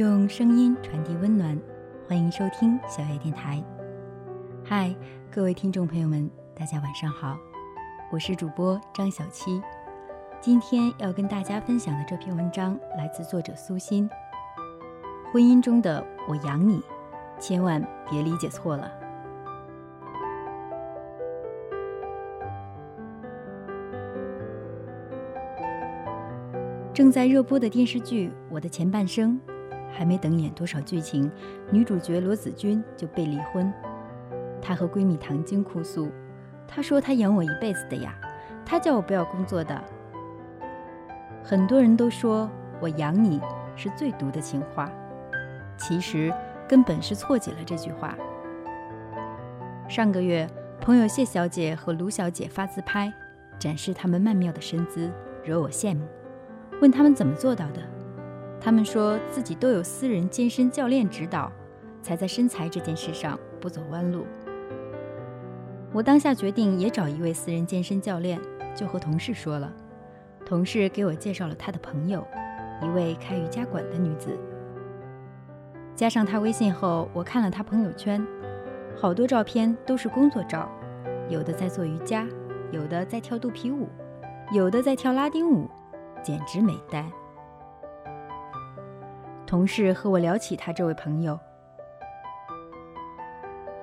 用声音传递温暖，欢迎收听小叶电台。嗨，各位听众朋友们，大家晚上好，我是主播张小七。今天要跟大家分享的这篇文章来自作者苏欣。婚姻中的“我养你”，千万别理解错了。正在热播的电视剧《我的前半生》。还没等演多少剧情，女主角罗子君就被离婚。她和闺蜜唐晶哭诉：“她说她养我一辈子的呀，她叫我不要工作的。”很多人都说我养你是最毒的情话，其实根本是错解了这句话。上个月，朋友谢小姐和卢小姐发自拍，展示她们曼妙的身姿，惹我羡慕。问她们怎么做到的？他们说自己都有私人健身教练指导，才在身材这件事上不走弯路。我当下决定也找一位私人健身教练，就和同事说了。同事给我介绍了他的朋友，一位开瑜伽馆的女子。加上他微信后，我看了他朋友圈，好多照片都是工作照，有的在做瑜伽，有的在跳肚皮舞，有的在跳拉丁舞，简直美呆。同事和我聊起他这位朋友。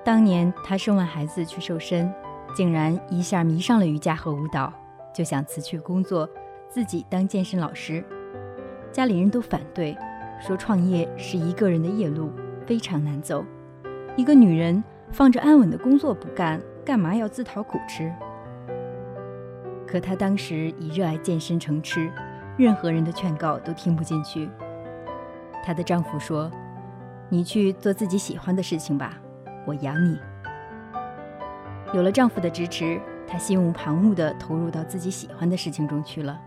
当年他生完孩子去瘦身，竟然一下迷上了瑜伽和舞蹈，就想辞去工作，自己当健身老师。家里人都反对，说创业是一个人的夜路，非常难走。一个女人放着安稳的工作不干，干嘛要自讨苦吃？可她当时以热爱健身成痴，任何人的劝告都听不进去。她的丈夫说：“你去做自己喜欢的事情吧，我养你。”有了丈夫的支持，她心无旁骛地投入到自己喜欢的事情中去了。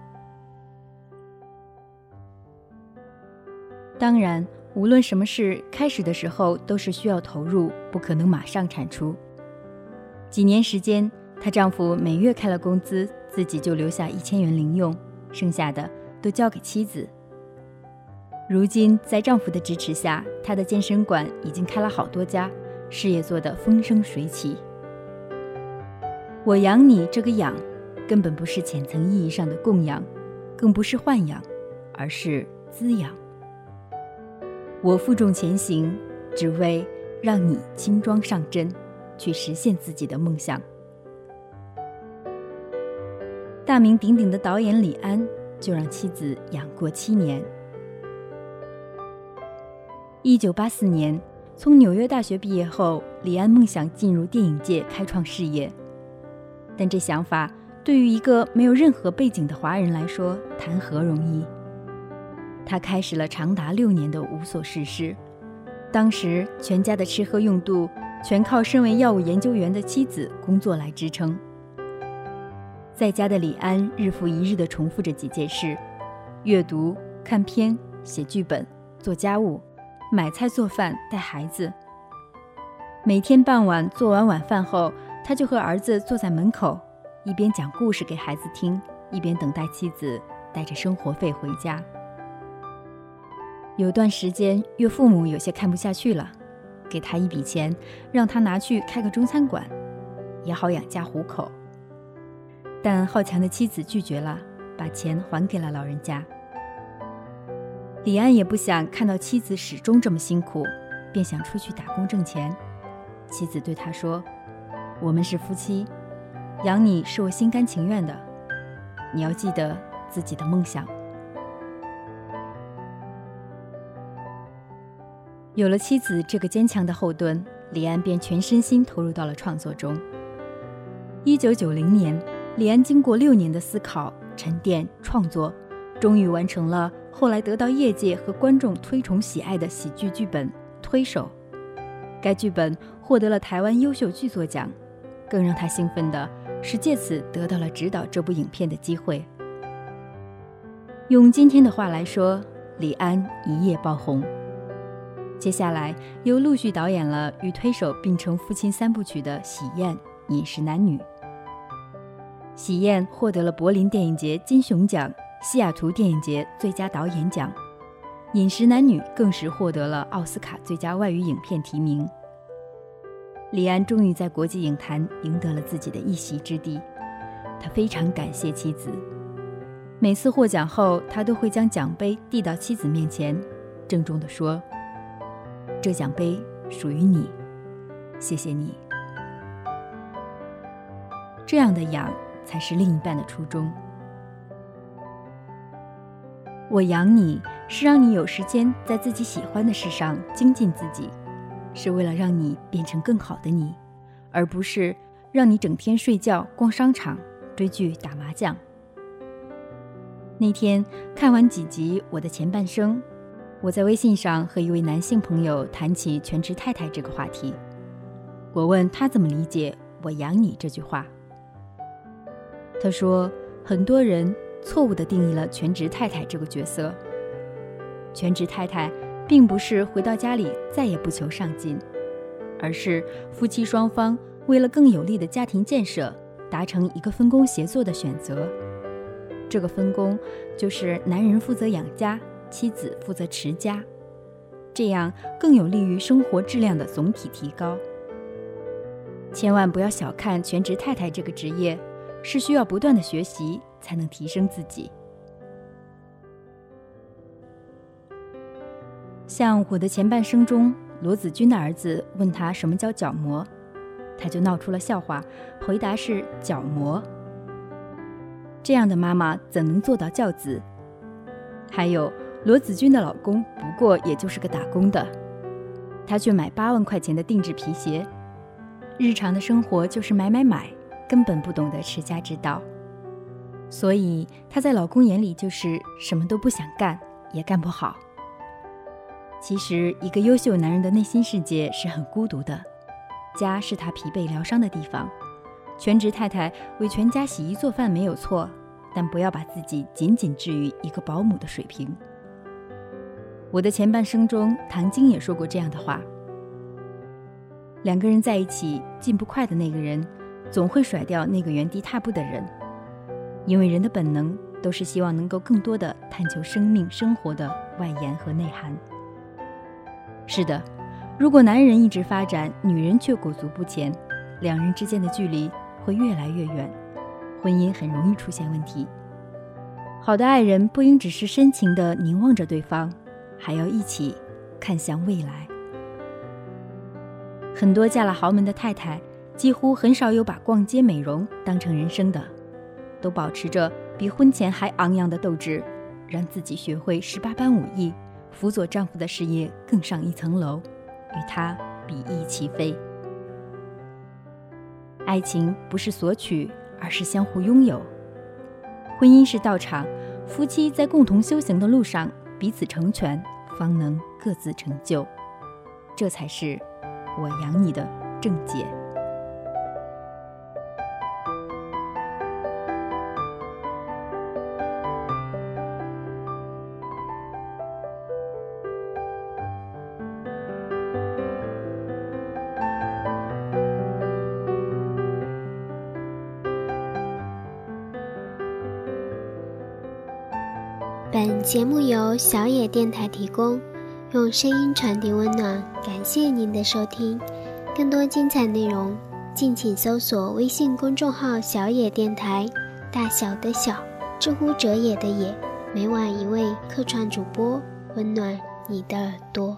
当然，无论什么事，开始的时候都是需要投入，不可能马上产出。几年时间，她丈夫每月开了工资，自己就留下一千元零用，剩下的都交给妻子。如今，在丈夫的支持下，她的健身馆已经开了好多家，事业做得风生水起。我养你这个养，根本不是浅层意义上的供养，更不是豢养，而是滋养。我负重前行，只为让你轻装上阵，去实现自己的梦想。大名鼎鼎的导演李安，就让妻子养过七年。一九八四年，从纽约大学毕业后，李安梦想进入电影界开创事业。但这想法对于一个没有任何背景的华人来说，谈何容易？他开始了长达六年的无所事事。当时，全家的吃喝用度全靠身为药物研究员的妻子工作来支撑。在家的李安日复一日地重复着几件事：阅读、看片、写剧本、做家务。买菜、做饭、带孩子。每天傍晚做完晚饭后，他就和儿子坐在门口，一边讲故事给孩子听，一边等待妻子带着生活费回家。有段时间，岳父母有些看不下去了，给他一笔钱，让他拿去开个中餐馆，也好养家糊口。但好强的妻子拒绝了，把钱还给了老人家。李安也不想看到妻子始终这么辛苦，便想出去打工挣钱。妻子对他说：“我们是夫妻，养你是我心甘情愿的。你要记得自己的梦想。”有了妻子这个坚强的后盾，李安便全身心投入到了创作中。一九九零年，李安经过六年的思考、沉淀、创作，终于完成了。后来得到业界和观众推崇喜爱的喜剧剧本《推手》，该剧本获得了台湾优秀剧作奖。更让他兴奋的是，借此得到了指导这部影片的机会。用今天的话来说，李安一夜爆红。接下来又陆续导演了与《推手》并称夫妻三部曲的《喜宴》《饮食男女》。《喜宴》获得了柏林电影节金熊奖。西雅图电影节最佳导演奖，《饮食男女》更是获得了奥斯卡最佳外语影片提名。李安终于在国际影坛赢得了自己的一席之地，他非常感谢妻子。每次获奖后，他都会将奖杯递到妻子面前，郑重地说：“这奖杯属于你，谢谢你。”这样的养才是另一半的初衷。我养你是让你有时间在自己喜欢的事上精进自己，是为了让你变成更好的你，而不是让你整天睡觉、逛商场、追剧、打麻将。那天看完几集《我的前半生》，我在微信上和一位男性朋友谈起全职太太这个话题。我问他怎么理解“我养你”这句话，他说很多人。错误地定义了全职太太这个角色。全职太太并不是回到家里再也不求上进，而是夫妻双方为了更有利的家庭建设，达成一个分工协作的选择。这个分工就是男人负责养家，妻子负责持家，这样更有利于生活质量的总体提高。千万不要小看全职太太这个职业，是需要不断的学习。才能提升自己。像我的前半生中，罗子君的儿子问他什么叫角膜，他就闹出了笑话，回答是角膜。这样的妈妈怎能做到教子？还有罗子君的老公，不过也就是个打工的，他却买八万块钱的定制皮鞋，日常的生活就是买买买，根本不懂得持家之道。所以她在老公眼里就是什么都不想干，也干不好。其实，一个优秀男人的内心世界是很孤独的，家是他疲惫疗伤的地方。全职太太为全家洗衣做饭没有错，但不要把自己仅仅置于一个保姆的水平。我的前半生中，唐晶也说过这样的话：两个人在一起，进步快的那个人，总会甩掉那个原地踏步的人。因为人的本能都是希望能够更多的探求生命生活的外延和内涵。是的，如果男人一直发展，女人却裹足不前，两人之间的距离会越来越远，婚姻很容易出现问题。好的爱人不应只是深情地凝望着对方，还要一起看向未来。很多嫁了豪门的太太，几乎很少有把逛街美容当成人生的。都保持着比婚前还昂扬的斗志，让自己学会十八般武艺，辅佐丈夫的事业更上一层楼，与他比翼齐飞。爱情不是索取，而是相互拥有。婚姻是道场，夫妻在共同修行的路上彼此成全，方能各自成就。这才是我养你的正解。本节目由小野电台提供，用声音传递温暖。感谢您的收听，更多精彩内容，敬请搜索微信公众号“小野电台”，大小的小，知乎者也的也。每晚一位客串主播，温暖你的耳朵。